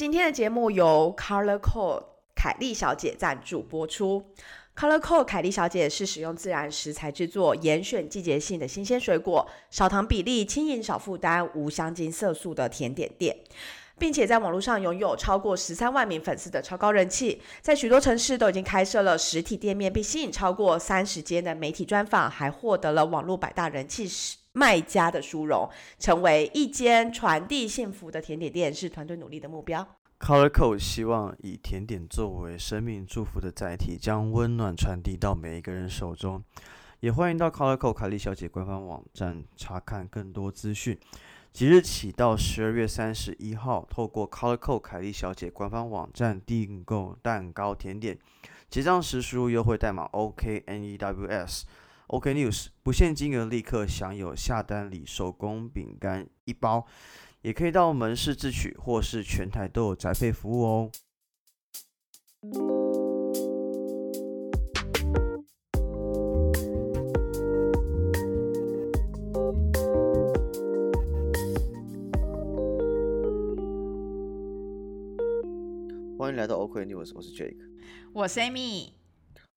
今天的节目由 Color Code 凯莉小姐赞助播出。Color Code 凯莉小姐是使用自然食材制作，严选季节性的新鲜水果，少糖比例，轻盈少负担，无香精色素的甜点店，并且在网络上拥有超过十三万名粉丝的超高人气，在许多城市都已经开设了实体店面，并吸引超过三十间的媒体专访，还获得了网络百大人气卖家的殊荣，成为一间传递幸福的甜点店，是团队努力的目标。Colorco 希望以甜点作为生命祝福的载体，将温暖传递到每一个人手中。也欢迎到 Colorco 凯莉小姐官方网站查看更多资讯。即日起到十二月三十一号，透过 Colorco 凯莉小姐官方网站订购蛋糕甜点，结账时输入优惠代码 OKNEWS。News 不限金额，立刻享有下单礼手工饼干一包。也可以到门市自取，或是全台都有宅配服务哦。欢迎来到 OK News，我是 Jake，我是 Amy。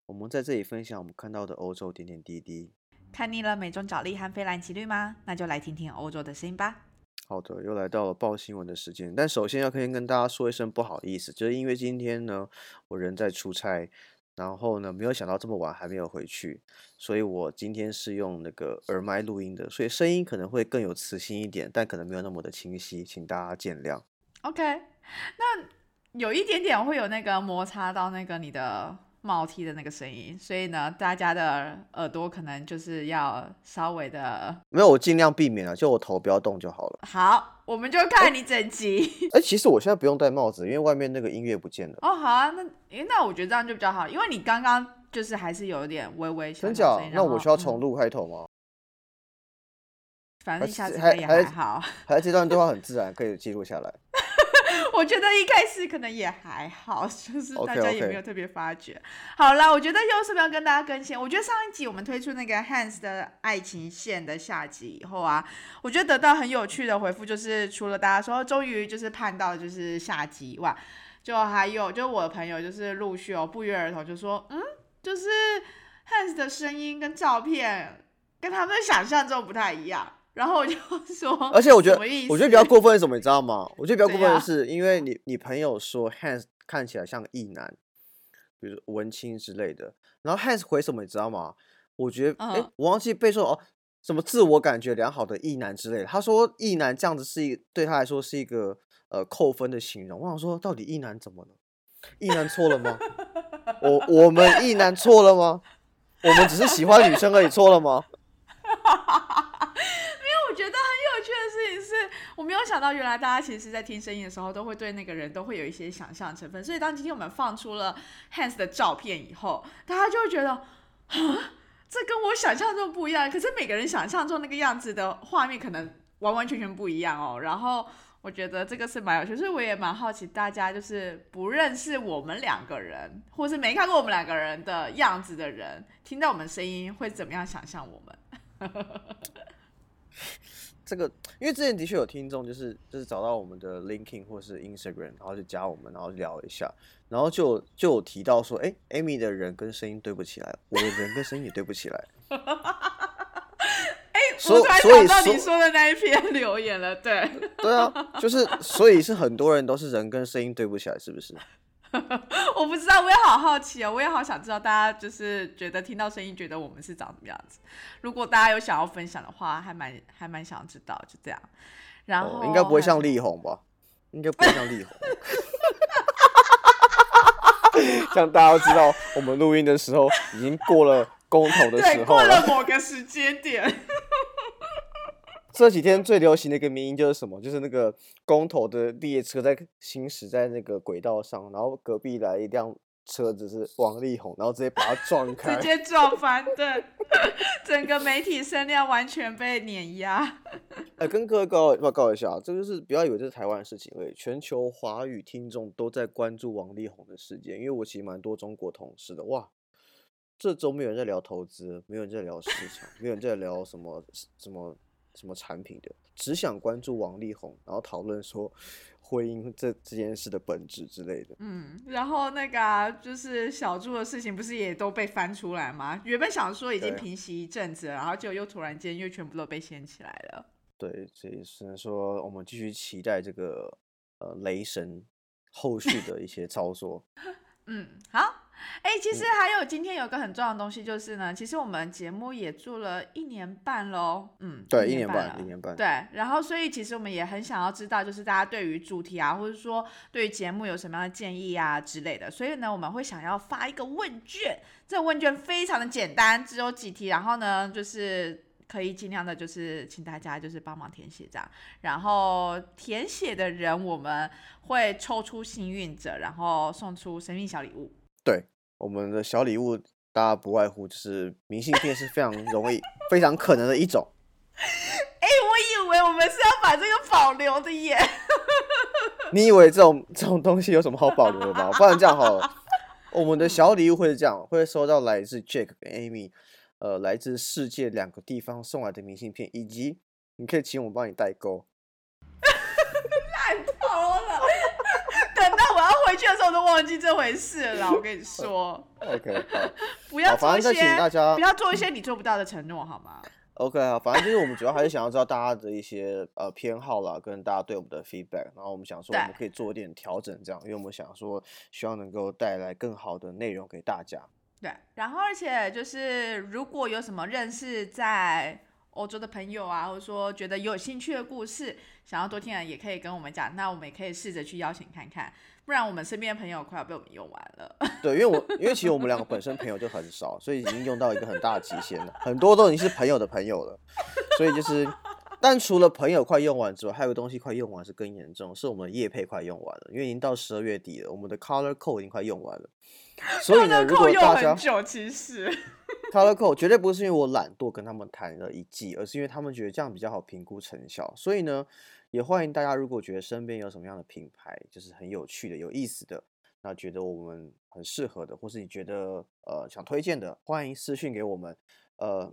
我们在这里分享我们看到的欧洲点点滴滴。看腻了美中角力和菲蓝奇绿吗？那就来听听欧洲的声音吧。好的，又来到了报新闻的时间。但首先要先跟大家说一声不好意思，就是因为今天呢，我人在出差，然后呢，没有想到这么晚还没有回去，所以我今天是用那个耳麦录音的，所以声音可能会更有磁性一点，但可能没有那么的清晰，请大家见谅。OK，那有一点点会有那个摩擦到那个你的。帽 T 的那个声音，所以呢，大家的耳朵可能就是要稍微的，没有，我尽量避免了，就我头不要动就好了。好，我们就看你整集。哎，其实我现在不用戴帽子，因为外面那个音乐不见了。哦，好啊，那，哎，那我觉得这样就比较好，因为你刚刚就是还是有一点微微真假？那我需要重录开头吗？反正下次可以还好，还这段对话很自然，可以记录下来。我觉得一开始可能也还好，就是大家也没有特别发觉。好了，我觉得又是要跟大家更新。我觉得上一集我们推出那个 Hans 的爱情线的下集以后啊，我觉得得到很有趣的回复，就是除了大家说终于就是盼到就是下集以外，就还有就我的朋友就是陆续哦不约而同就说，嗯，就是 Hans 的声音跟照片跟他们想象中不太一样。然后我就说，而且我觉得，我觉得比较过分是什么，你知道吗？我觉得比较过分的是，因为你你朋友说 Hans 看起来像异男，比如文青之类的。然后 Hans 回什么，你知道吗？我觉得，哎，我忘记背说哦，什么自我感觉良好的异男之类的。他说异男这样子是一对他来说是一个呃扣分的形容。我想说，到底异男怎么了？异男错了吗？我我们异男错了吗？我们只是喜欢女生而已，错了吗？我没有想到，原来大家其实是，在听声音的时候，都会对那个人都会有一些想象成分。所以，当今天我们放出了 Hans 的照片以后，大家就会觉得，啊，这跟我想象中不一样。可是每个人想象中那个样子的画面，可能完完全全不一样哦。然后，我觉得这个是蛮有趣，所以我也蛮好奇，大家就是不认识我们两个人，或是没看过我们两个人的样子的人，听到我们声音会怎么样想象我们？这个，因为之前的确有听众，就是就是找到我们的 LinkedIn 或是 Instagram，然后就加我们，然后聊一下，然后就就有提到说，哎，Amy 的人跟声音对不起来，我的人跟声音也对不起来。哎，我突然想到你说的那一篇留言了，对，对啊，就是所以是很多人都是人跟声音对不起来，是不是？我不知道，我也好好奇哦，我也好想知道大家就是觉得听到声音，觉得我们是长什么样子。如果大家有想要分享的话，还蛮还蛮想知道，就这样。然后应该不会像力宏吧？应该不会像力宏。像大家都知道，我们录音的时候已经过了公投的时候过了某个时间点。这几天最流行的一个名音就是什么？就是那个公投的列车在行驶在那个轨道上，然后隔壁来一辆车子是王力宏，然后直接把它撞 开，直 接撞翻，对，整个媒体声量完全被碾压。呃，跟各位告报告一下，这就是不要以为这是台湾的事情，而已，全球华语听众都在关注王力宏的事件，因为我其实蛮多中国同事的，哇，这周没有人在聊投资，没有人在聊市场，没有人在聊什么什么。什么产品的，只想关注王力宏，然后讨论说婚姻这这件事的本质之类的。嗯，然后那个啊、就是小猪的事情，不是也都被翻出来吗？原本想说已经平息一阵子了，然后就又突然间又全部都被掀起来了。对，所以只能说我们继续期待这个呃雷神后续的一些操作。嗯，好。哎、其实还有今天有个很重要的东西，就是呢，其实我们节目也做了一年半喽。嗯，对，一一年半，了一年半。对，然后所以其实我们也很想要知道，就是大家对于主题啊，或者说对于节目有什么样的建议啊之类的。所以呢，我们会想要发一个问卷，这个问卷非常的简单，只有几题，然后呢，就是可以尽量的，就是请大家就是帮忙填写这样。然后填写的人，我们会抽出幸运者，然后送出神秘小礼物。对，我们的小礼物，大家不外乎就是明信片是非常容易、非常可能的一种。哎，我以为我们是要把这个保留的耶。你以为这种这种东西有什么好保留的吗？不然这样好了，我们的小礼物会是这样，会收到来自 Jack 跟 Amy，呃，来自世界两个地方送来的明信片，以及你可以请我们帮你代购。烂透了，等到我要回去的时候，我都忘记这回事了。我跟你说，OK，好不要做一些，请大家不要做一些你做不到的承诺，好吗？OK 啊，反正就是我们主要还是想要知道大家的一些呃偏好啦，跟大家对我们的 feedback，然后我们想说我们可以做一点调整，这样，因为我们想说希望能够带来更好的内容给大家。对，然后而且就是如果有什么认识在欧洲的朋友啊，或者说觉得有兴趣的故事，想要多听的，也可以跟我们讲，那我们也可以试着去邀请看看，不然我们身边的朋友快要被我们用完了。对，因为我因为其实我们两个本身朋友就很少，所以已经用到一个很大的极限了，很多都已经是朋友的朋友了，所以就是，但除了朋友快用完之外，还有个东西快用完是更严重，是我们的业配快用完了，因为已经到十二月底了，我们的 Color Code 已经快用完了，所以呢，如果用大家很久，其实 Color Code 绝对不是因为我懒惰跟他们谈了一季，而是因为他们觉得这样比较好评估成效。所以呢，也欢迎大家如果觉得身边有什么样的品牌，就是很有趣的、有意思的，那觉得我们很适合的，或是你觉得呃想推荐的，欢迎私信给我们，呃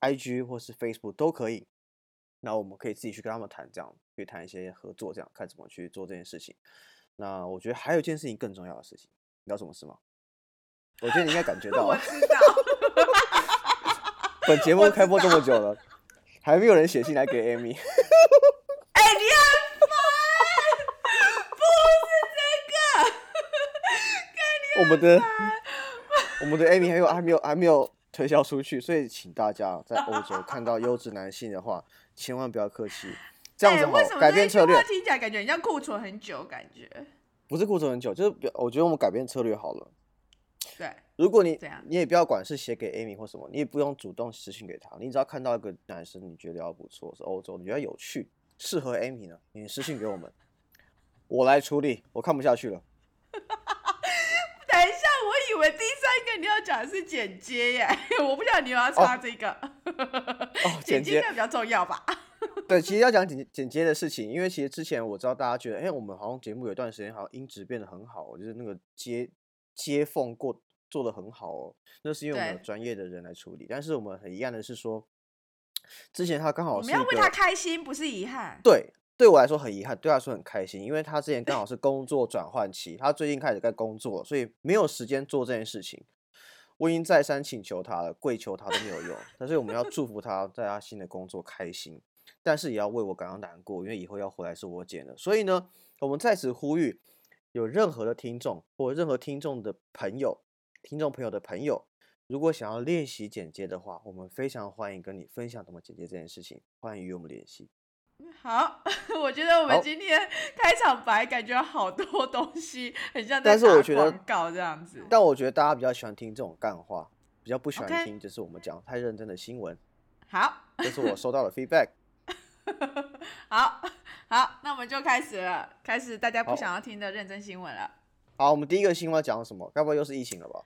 ，IG 或是 Facebook 都可以。那我们可以自己去跟他们谈，这样去谈一些合作，这样看怎么去做这件事情。那我觉得还有一件事情更重要的事情，你知道什么事吗？我觉得你应该感觉到啊。我知道。本节目我开播这知么久了，还没有人写信来给 Amy。哎、你很烦，不是这个，我们的我们的 Amy 还有还没有还没有推销出去，所以请大家在 欧洲看到优质男性的话，千万不要客气，这样子好哎为什么改变策略听起来感觉很像库存很久，感觉不是库存很久，就是比我觉得我们改变策略好了。对，如果你你也不要管是写给 Amy 或什么，你也不用主动私信给他，你只要看到一个男生你觉得要不错，是欧洲，你觉得有趣，适合 Amy 呢，你私信给我们，我来处理，我看不下去了。等一下，我以为第三个你要讲的是剪接耶，我不晓得你有要插这个，哦，剪 剪接接应该比较重要吧？对，其实要讲剪剪接的事情，因为其实之前我知道大家觉得，哎、我们好像节目有一段时间好像音质变得很好，就是那个接接缝过做的很好哦，那是因为我们有对专业的人来处理。但是我们很遗憾的是说，之前他刚好我是一个们要为他开心，不是遗憾。对，对我来说很遗憾，对他来说很开心，因为他之前刚好是工作转换期，他最近开始在工作，所以没有时间做这件事情。我已经再三请求他了，跪求他都没有用。但是我们要祝福他在他新的工作开心，但是也要为我感到难过，因为以后要回来是我剪的。所以呢，我们在此呼吁，有任何的听众或任何听众的朋友、听众朋友的朋友，如果想要练习剪接的话，我们非常欢迎跟你分享怎么剪接这件事情，欢迎与我们联系。好，我觉得我们今天开场白感觉好多东西，很像在但是我打广告这样子。但我觉得大家比较喜欢听这种干话，比较不喜欢听就是我们讲太认真的新闻。好，这是我收到的 feedback。好，好，那我们就开始了，开始大家不想要听的认真新闻了。好，我们第一个新闻要讲什么？该不会又是疫情了吧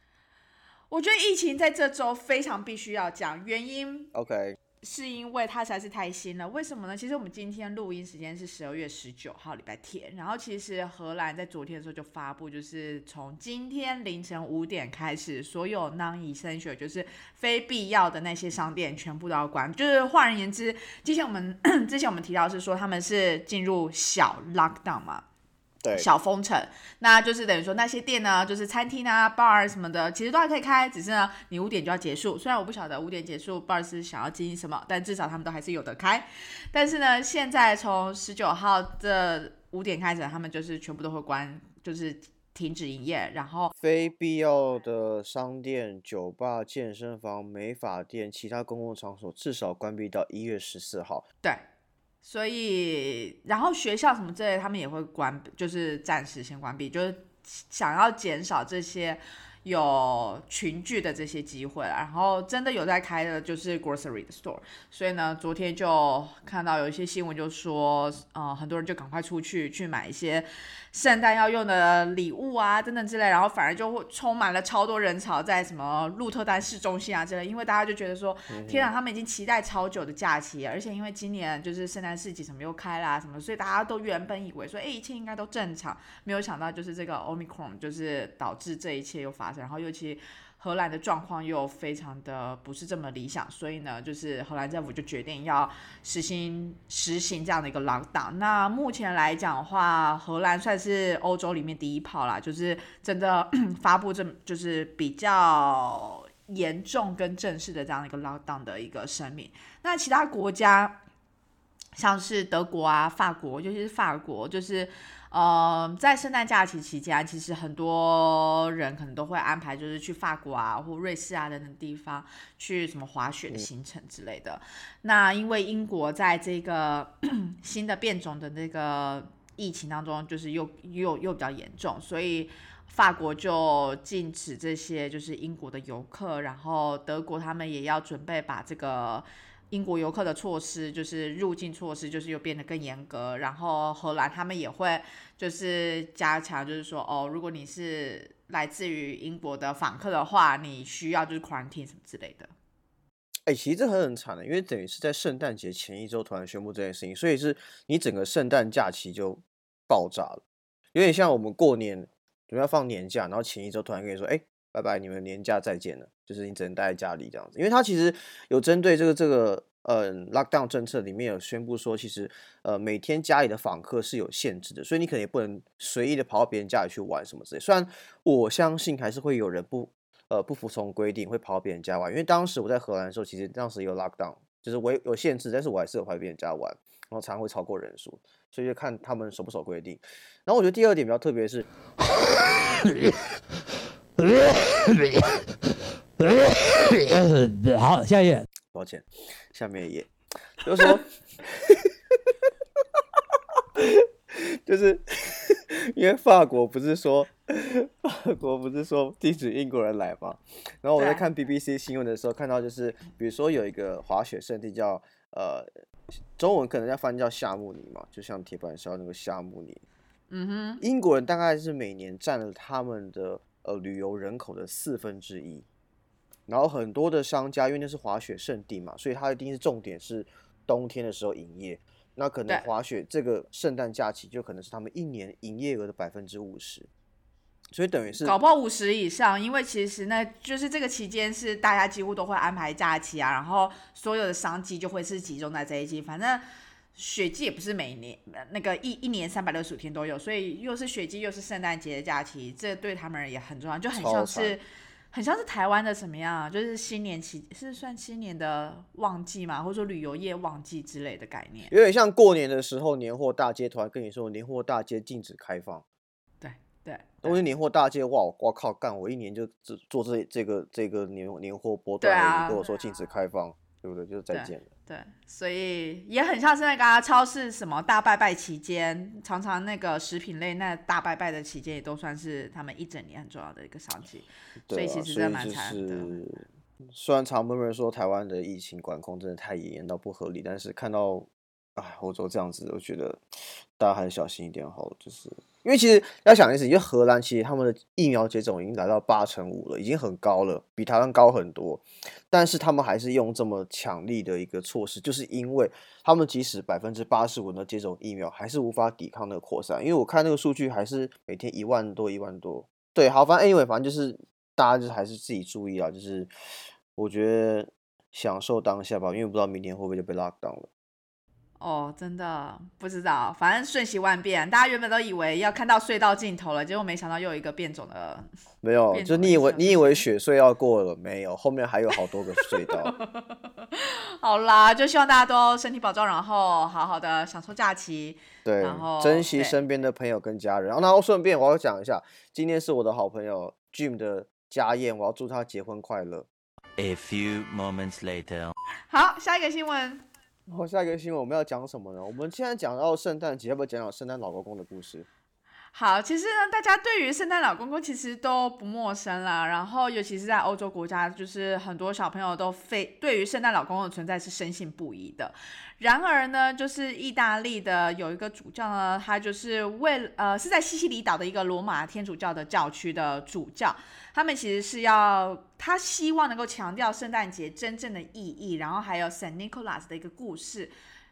我觉得疫情在这周非常必须要讲，原因？OK，是因为它实在是太新了。为什么呢？其实我们今天录音时间是十二月十九号，礼拜天。然后其实荷兰在昨天的时候就发布，就是从今天凌晨五点开始，所有 non-essential 就是非必要的那些商店全部都要关。就是换而言之，之前我们 之前我们提到是说他们是进入小 lockdown 嘛。对，小封城，那就是等于说那些店呢，就是餐厅啊、bar 什么的，其实都还可以开，只是呢你五点就要结束。虽然我不晓得五点结束 bar 是想要经营什么，但至少他们都还是有的开。但是呢，现在从十九号这五点开始，他们就是全部都会关，就是停止营业，然后非必要的商店、酒吧、健身房、美发店、其他公共场所至少关闭到一月十四号。对。所以，然后学校什么之类，他们也会关，就是暂时先关闭，就是想要减少这些有群聚的这些机会。然后，真的有在开的，就是 grocery 的 store。所以呢，昨天就看到有一些新闻，就说，呃，很多人就赶快出去去买一些。圣诞要用的礼物啊，等等之类，然后反而就会充满了超多人潮在什么鹿特丹市中心啊之类，因为大家就觉得说，天啊，他们已经期待超久的假期，而且因为今年就是圣诞市集什么又开啦什么，所以大家都原本以为说，哎，一切应该都正常，没有想到就是这个 omicron 就是导致这一切又发然后尤其。荷兰的状况又非常的不是这么理想，所以呢，就是荷兰政府就决定要实行实行这样的一个 lockdown。那目前来讲的话，荷兰算是欧洲里面第一炮啦，就是真的 发布这就是比较严重跟正式的这样的一个 lockdown 的一个声明。那其他国家像是德国啊、法国，尤其是法国，就是。呃，在圣诞假期期间，其实很多人可能都会安排，就是去法国啊，或瑞士啊等等地方去什么滑雪的行程之类的。那因为英国在这个 新的变种的那个疫情当中，就是又又又比较严重，所以法国就禁止这些就是英国的游客，然后德国他们也要准备把这个。英国游客的措施就是入境措施，就是又变得更严格。然后荷兰他们也会就是加强，就是说哦，如果你是来自于英国的访客的话，你需要就是 quarantine 什么之类的。哎，其实这很很惨的，因为等于是在圣诞节前一周突然宣布这件事情，所以是你整个圣诞假期就爆炸了，有点像我们过年准备要放年假，然后前一周突然跟你说，哎。拜拜，你们年假再见了。就是你只能待在家里这样子，因为他其实有针对这个这个呃 lockdown 政策里面有宣布说，其实呃每天家里的访客是有限制的，所以你可能也不能随意的跑到别人家里去玩什么之类。虽然我相信还是会有人不呃不服从规定会跑到别人家玩，因为当时我在荷兰的时候，其实当时有 lockdown，就是我有限制，但是我还是有跑别人家玩，然后常常会超过人数，所以就看他们守不守规定。然后我觉得第二点比较特别是。好，下一页。抱歉，下面一页，就是说，就是 因为法国不是说，法国不是说禁止英国人来吗？然后我在看 BBC 新闻的时候，看到就是，比如说有一个滑雪圣地叫呃，中文可能要翻叫夏慕尼嘛，就像铁板烧那个夏慕尼。嗯哼，英国人大概是每年占了他们的。呃，旅游人口的四分之一，然后很多的商家，因为那是滑雪圣地嘛，所以它一定是重点是冬天的时候营业。那可能滑雪这个圣诞假期就可能是他们一年营业额的百分之五十，所以等于是搞不好五十以上，因为其实呢，就是这个期间是大家几乎都会安排假期啊，然后所有的商机就会是集中在这一季，反正。雪季也不是每年那个一一年三百六十五天都有，所以又是雪季又是圣诞节的假期，这对他们也很重要，就很像是很像是台湾的什么样，啊就是新年期是算新年的旺季嘛，或者说旅游业旺季之类的概念，有点像过年的时候年货大街突然跟你说年货大街禁止开放，对对，都是年货大街哇，我靠，干我一年就只做这这个这个年年货波段，你跟我说禁止开放。对不对？就是再见了。对，所以也很像是那个超市什么大拜拜期间，常常那个食品类那大拜拜的期间，也都算是他们一整年很重要的一个商机。对所以其实真的蛮惨的。虽然常人说台湾的疫情管控真的太严严到不合理，但是看到哎欧洲这样子，我觉得大家还是小心一点好。就是。因为其实要想的是，因为荷兰其实他们的疫苗接种已经达到八成五了，已经很高了，比台湾高很多。但是他们还是用这么强力的一个措施，就是因为他们即使百分之八十五的接种疫苗，还是无法抵抗那个扩散。因为我看那个数据，还是每天一万多一万多。对，好，反正 anyway，反正就是大家就是还是自己注意啊，就是我觉得享受当下吧，因为不知道明天会不会就被 lock down 了。哦，真的不知道，反正瞬息万变。大家原本都以为要看到隧道尽头了，结果没想到又有一个变种的。没有，就你以为你以为雪隧要过了，没有，后面还有好多个隧道。好啦，就希望大家都身体保重，然后好好的享受假期。对然后，珍惜身边的朋友跟家人。然后，然后顺便我要讲一下，今天是我的好朋友 Jim 的家宴，我要祝他结婚快乐。A few moments later. 好，下一个新闻。然后下一个新闻我们要讲什么呢？我们现在讲到圣诞节，要不要讲讲圣诞老公公的故事？好，其实呢，大家对于圣诞老公公其实都不陌生啦。然后，尤其是在欧洲国家，就是很多小朋友都非对于圣诞老公公的存在是深信不疑的。然而呢，就是意大利的有一个主教呢，他就是为呃是在西西里岛的一个罗马天主教的教区的主教，他们其实是要他希望能够强调圣诞节真正的意义，然后还有 Saint Nicholas 的一个故事。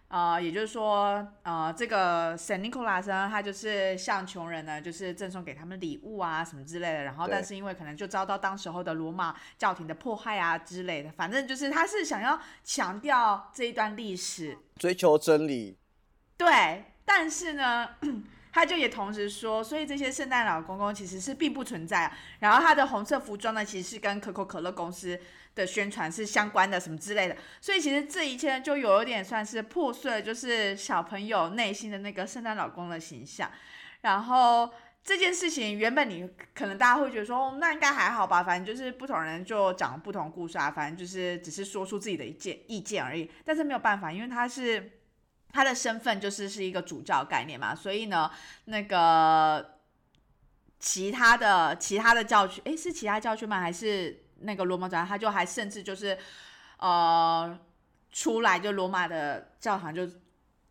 呃，也就是说，呃，这个 Saint Nicholas 呢，他就是向穷人呢，就是赠送给他们礼物啊什么之类的。然后，但是因为可能就遭到当时候的罗马教廷的迫害啊之类的，反正就是他是想要强调这一段历史，追求真理，对，但是呢，他就也同时说，所以这些圣诞老公公其实是并不存在啊。然后他的红色服装呢，其实是跟可口可乐公司的宣传是相关的，什么之类的。所以其实这一切就有一点算是破碎了，就是小朋友内心的那个圣诞老公的形象。然后这件事情原本你可能大家会觉得说，哦那应该还好吧，反正就是不同人就讲不同故事啊，反正就是只是说出自己的一件意见而已。但是没有办法，因为他是。他的身份就是是一个主教概念嘛，所以呢，那个其他的其他的教区，诶，是其他教区吗？还是那个罗马教？他就还甚至就是呃出来就罗马的教堂就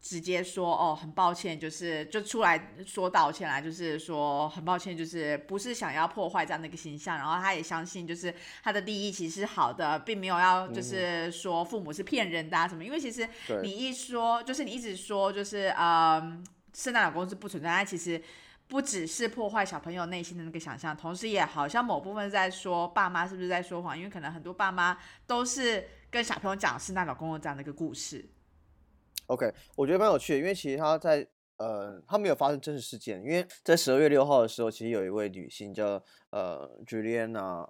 直接说哦，很抱歉，就是就出来说道歉啦，就是说很抱歉，就是不是想要破坏这样的一个形象，然后他也相信就是他的利益其实是好的，并没有要就是说父母是骗人的啊什么，因为其实你一说就是你一直说就是呃圣诞老公是不存在，他其实。不只是破坏小朋友内心的那个想象，同时也好像某部分在说爸妈是不是在说谎，因为可能很多爸妈都是跟小朋友讲圣诞老公公这样的一个故事。OK，我觉得蛮有趣的，因为其实他在呃，他没有发生真实事件，因为在十二月六号的时候，其实有一位女性叫呃 Juliana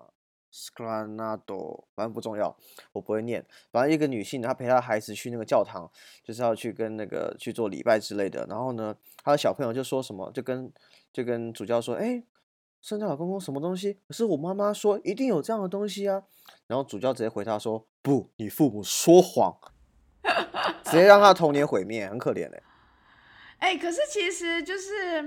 Scranado，反正不重要，我不会念。反正一个女性，她陪她孩子去那个教堂，就是要去跟那个去做礼拜之类的。然后呢，她的小朋友就说什么，就跟就跟主教说，哎，圣诞老公公什么东西？可是我妈妈说一定有这样的东西啊。然后主教直接回答说，不，你父母说谎。直接让他的童年毁灭，很可怜哎、哎、可是其实就是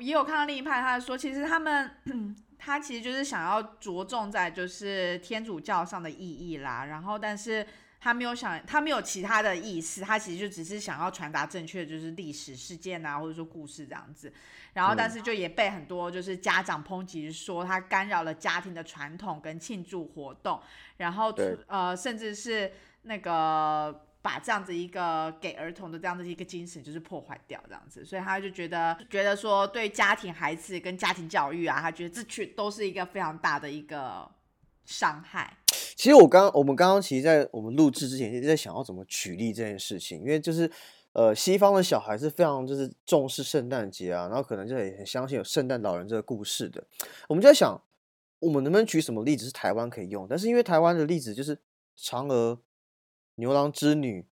也有看到另一派，他说其实他们 他其实就是想要着重在就是天主教上的意义啦，然后但是他没有想他没有其他的意思，他其实就只是想要传达正确的就是历史事件啊，或者说故事这样子，然后但是就也被很多就是家长抨击说他干扰了家庭的传统跟庆祝活动，然后呃甚至是那个。把这样子一个给儿童的这样的一个精神，就是破坏掉这样子，所以他就觉得觉得说对家庭、孩子跟家庭教育啊，他觉得这去都是一个非常大的一个伤害。其实我刚我们刚刚其实，在我们录制之前一直在想要怎么举例这件事情，因为就是呃，西方的小孩是非常就是重视圣诞节啊，然后可能就也很相信有圣诞老人这个故事的。我们就在想，我们能不能举什么例子是台湾可以用？但是因为台湾的例子就是嫦娥、牛郎织女、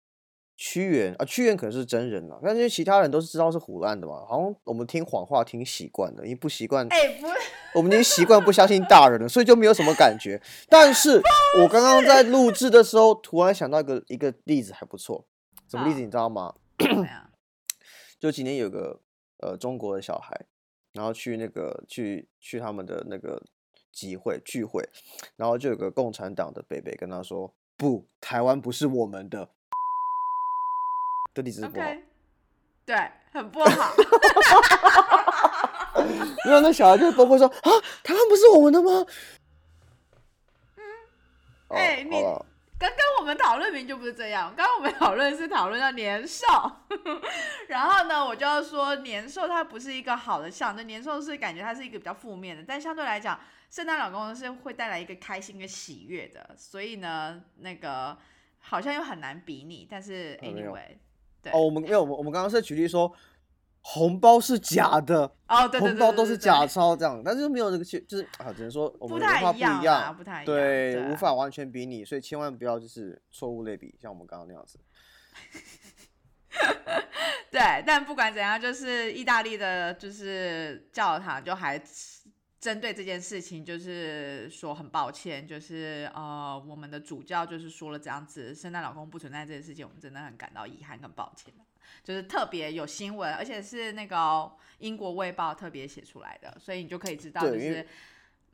屈原啊，屈原可能是真人了，但是其他人都是知道是胡乱的嘛，好像我们听谎话听习惯了，因为不习惯哎、不，我们已经习惯不相信大人了，所以就没有什么感觉。但是我刚刚在录制的时候，突然想到一个一个例子还不错。什么例子你知道吗？就今天有个呃中国的小孩，然后去那个去去他们的那个集会聚会，然后就有个共产党的北北跟他说：“不，台湾不是我们的。”这例子是不好。OK，对，很不好。然后那小孩就崩溃说：“啊，台湾不是我们的吗？”嗯哎你刚刚我们讨论明明就不是这样，刚刚我们讨论是讨论到年兽，然后呢，我就要说年兽它不是一个好的象征，年兽是感觉它是一个比较负面的，但相对来讲，圣诞老公公是会带来一个开心跟喜悦的，所以呢，那个好像又很难比拟，但是 anyway，对。哦，我们没有，我们我们刚刚是举例说红包是假的，哦，对对对红包都是假钞这样，但是没有这个去，就是啊，只能说我不们的文化不太一样不太一样对，无法完全比拟，所以千万不要就是错误类比，像我们刚刚那样子。对，但不管怎样，就是意大利的，就是教堂就还针对这件事情，就是说很抱歉，就是呃，我们的主教就是说了这样子，圣诞老公不存在这件事情，我们真的很感到遗憾跟抱歉就是特别有新闻，而且是那个英国卫报特别写出来的，所以你就可以知道，就是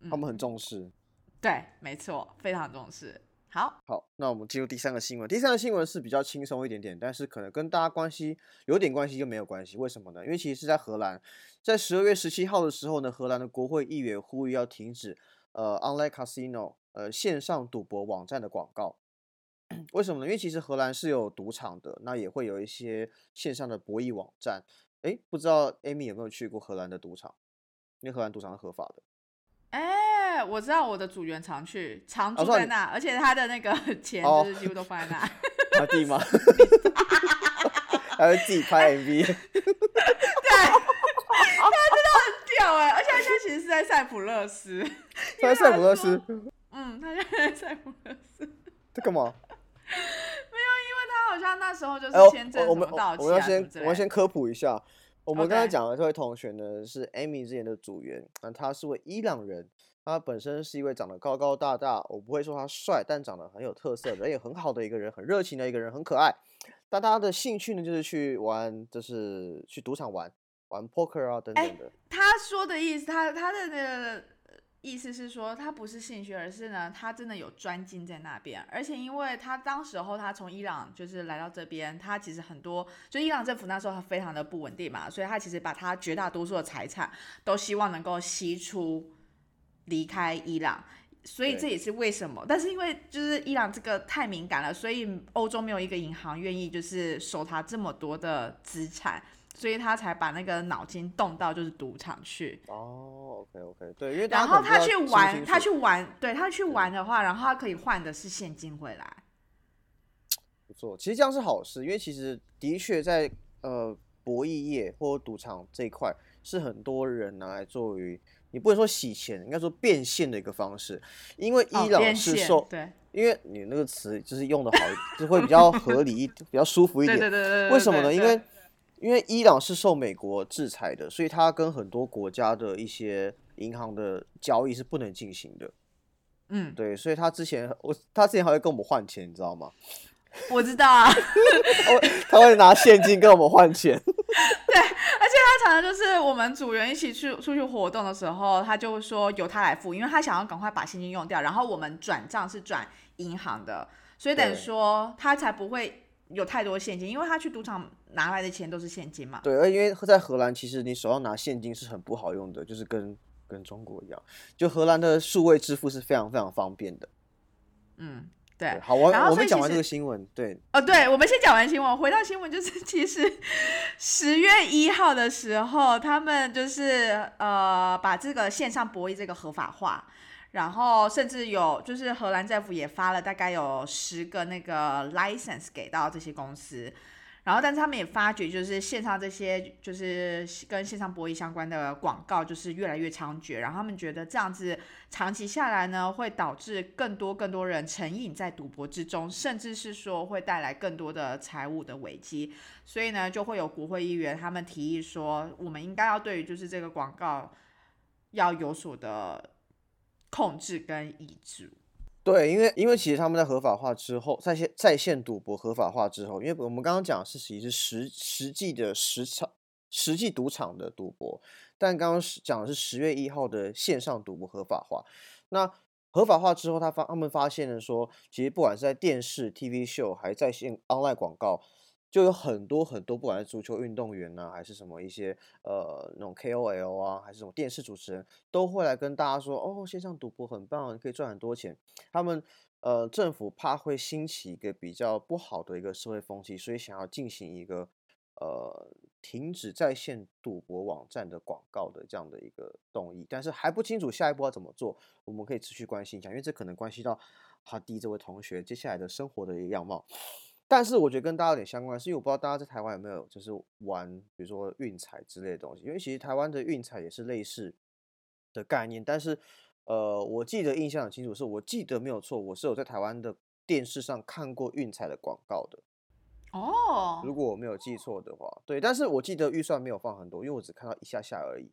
嗯他们很重视。对，没错，非常重视。好，好，那我们进入第三个新闻。第三个新闻是比较轻松一点点，但是可能跟大家关系有点关系又没有关系。为什么呢？因为其实是在荷兰，在十二月十七号的时候呢，荷兰的国会议员呼吁要停止呃 online casino 呃线上赌博网站的广告。为什么呢？因为其实荷兰是有赌场的，那也会有一些线上的博弈网站。诶，不知道 Amy 有没有去过荷兰的赌场？因为荷兰赌场是合法的。哎、我知道我的组员常去，常住在那，而且他的那个 钱哦就是几乎都放在那。他弟吗？他会自己拍 MV。对，他真的很屌哎、而且他现在其实是在塞浦勒斯，他在塞浦勒斯，嗯，他现在在塞浦勒斯，在干嘛？没有，因为他好像那时候就是签证什么到期我们要啊什么之类的先我们要先科普一下，我们刚才讲的这位同学呢是 Amy 之前的组员，那他是位伊朗人，他本身是一位长得高高大大，我不会说他帅，但长得很有特色，人也很好的一个人，很热情的一个人，很可爱。但他的兴趣呢就是去玩，就是去赌场玩玩 poker 啊等哎等的。他说的意思，他他的那个意思是说，他不是兴趣，而是呢，他真的有专精在那边。而且因为他当时候他从伊朗就是来到这边，他其实很多就伊朗政府那时候非常的不稳定嘛，所以他其实把他绝大多数的财产都希望能够吸出离开伊朗。所以这也是为什么，但是因为就是伊朗这个太敏感了，所以欧洲没有一个银行愿意就是收他这么多的资产，所以他才把那个脑筋动到就是赌场去。哦，OK OK，对，因为然后他去玩，他去玩，对他去玩的话，然后他可以换的是现金回来。不错，其实这样是好事，因为其实的确在呃博弈业或赌场这一块，是很多人拿来作为你不能说洗钱，应该说变现的一个方式。因为哦伊朗是受，对因为你那个词就是用的好，就会比较合理一，比较舒服一对点。对对对对，为什么呢？因为因为伊朗是受美国制裁的，所以它跟很多国家的一些银行的交易是不能进行的。嗯，对，所以他之前我他之前还会跟我们换钱，你知道吗？我知道啊，他会拿现金跟我们换钱。对，而且他常常就是我们组员一起去出去活动的时候，他就说由他来付，因为他想要赶快把现金用掉，然后我们转账是转银行的，所以等于说他才不会有太多现金，因为他去赌场拿来的钱都是现金嘛。对，而因为在荷兰，其实你手上拿现金是很不好用的，就是跟跟中国一样，就荷兰的数位支付是非常非常方便的。嗯，对对，。好，我我们讲完这个新闻，对，哦，对，我们先讲完新闻，回到新闻，就是其实十月一号的时候，他们就是呃把这个线上博弈这个合法化，然后甚至有就是荷兰政府也发了大概有十个那个 license 给到这些公司。然后，但是他们也发觉，就是线上这些就是跟线上博弈相关的广告，就是越来越猖獗。然后他们觉得这样子长期下来呢，会导致更多更多人沉瘾在赌博之中，甚至是说会带来更多的财务的危机。所以呢，就会有国会议员他们提议说，我们应该要对于就是这个广告要有所的控制跟抑制。对，因为因为其实他们在合法化之后，在线在线赌博合法化之后，因为我们刚刚讲的是其实是实实际的实场实际赌场的赌博，但刚刚讲的是十月一号的线上赌博合法化。那合法化之后，他发他们发现了说，其实不管是在电视、TV 秀，还在线 online 广告，就有很多很多，不管是足球运动员呢、还是什么一些呃那种 KOL 啊，还是什么电视主持人，都会来跟大家说，哦，线上赌博很棒，可以赚很多钱。他们呃政府怕会兴起一个比较不好的一个社会风气，所以想要进行一个呃停止在线赌博网站的广告的这样的一个动议，但是还不清楚下一步要怎么做，我们可以持续关心一下，因为这可能关系到哈迪这位同学接下来的生活的一个样貌。但是我觉得跟大家有点相关，是因为我不知道大家在台湾有没有就是玩，比如说运彩之类的东西，因为其实台湾的运彩也是类似的概念，但是呃，我记得印象很清楚，是我记得没有错，我是有在台湾的电视上看过运彩的广告的，哦，如果我没有记错的话，对，但是我记得预算没有放很多，因为我只看到一下下而已，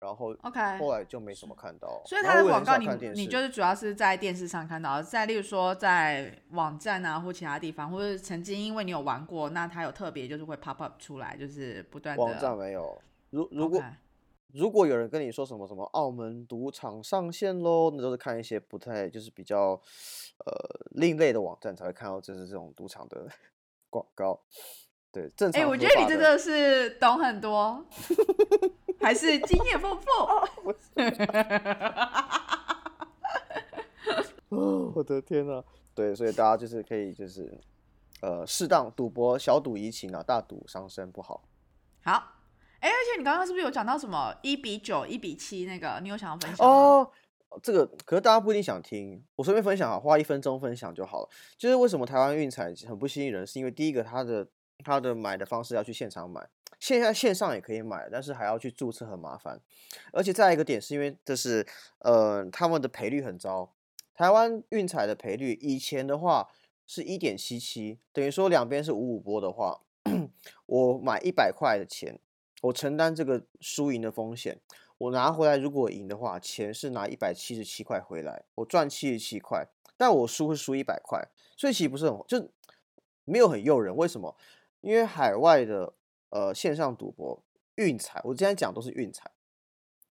然后 OK 后来就没什么看到，所以它的广告你你就是主要是在电视上看到的，在例如说在网站啊或其他地方，或者曾经因为你有玩过，那它有特别就是会 pop up 出来，就是不断的网站没有，如如果如果有人跟你说什么什么澳门赌场上线喽，那都是看一些不太就是比较呃另类的网站才会看到，就是这种赌场的广告。对，正常哎。我觉得你真的是懂很多，还是经验丰富。哦，我的天呐！对，所以大家就是可以就是呃适当赌博，小赌怡情啊，大赌伤身不好。好，哎、而且你刚刚是不是有讲到什么一比九、一比七那个？你有想要分享吗？哦，这个可是大家不一定想听，我随便分享啊，花一分钟分享就好了。就是为什么台湾运彩很不吸引人，是因为第一个它的它的买的方式要去现场买，现在线上也可以买，但是还要去注册很麻烦。而且再一个点是因为这是呃他们的赔率很糟，台湾运彩的赔率以前的话是一点七七，等于说两边是五五波的话，我买一百块的钱，我承担这个输赢的风险。我拿回来，如果赢的话，钱是拿一百七十七块回来，我赚七十七块，但我输会输一百块，所以其实不是很就没有很诱人。为什么？因为海外的呃线上赌博运彩，我之前讲都是运彩，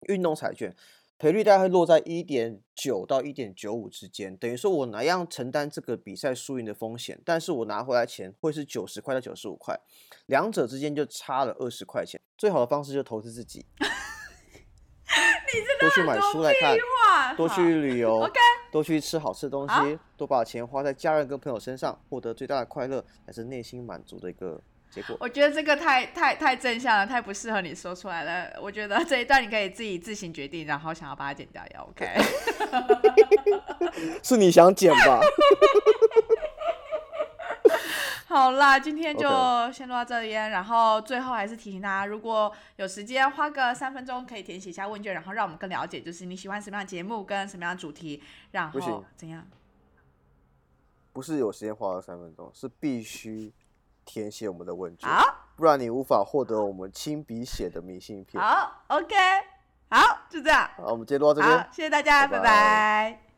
运动彩券赔率大概会落在一点九到一点九五之间，等于说我哪样承担这个比赛输赢的风险，但是我拿回来钱会是九十块到九十五块，两者之间就差了二十块钱。最好的方式就投资自己。多去买书来看，多去旅游 OK 多去吃好吃的东西，多把钱花在家人跟朋友身上，获得最大的快乐，才是内心满足的一个结果。我觉得这个太太太正向了，太不适合你说出来了。我觉得这一段你可以自己自行决定，然后想要把它剪掉也 OK。是你想剪吧？好啦，今天就先录到这边。然后最后还是提醒大家，如果有时间，花个三分钟可以填写一下问卷，然后让我们更了解，就是你喜欢什么样的节目跟什么样的主题，然后怎样？不是有时间花了三分钟，是必须填写我们的问卷，好，不然你无法获得我们亲笔写的明信片。好，OK，好，就这样。好，我们今天录到这边，。谢谢大家，拜拜拜拜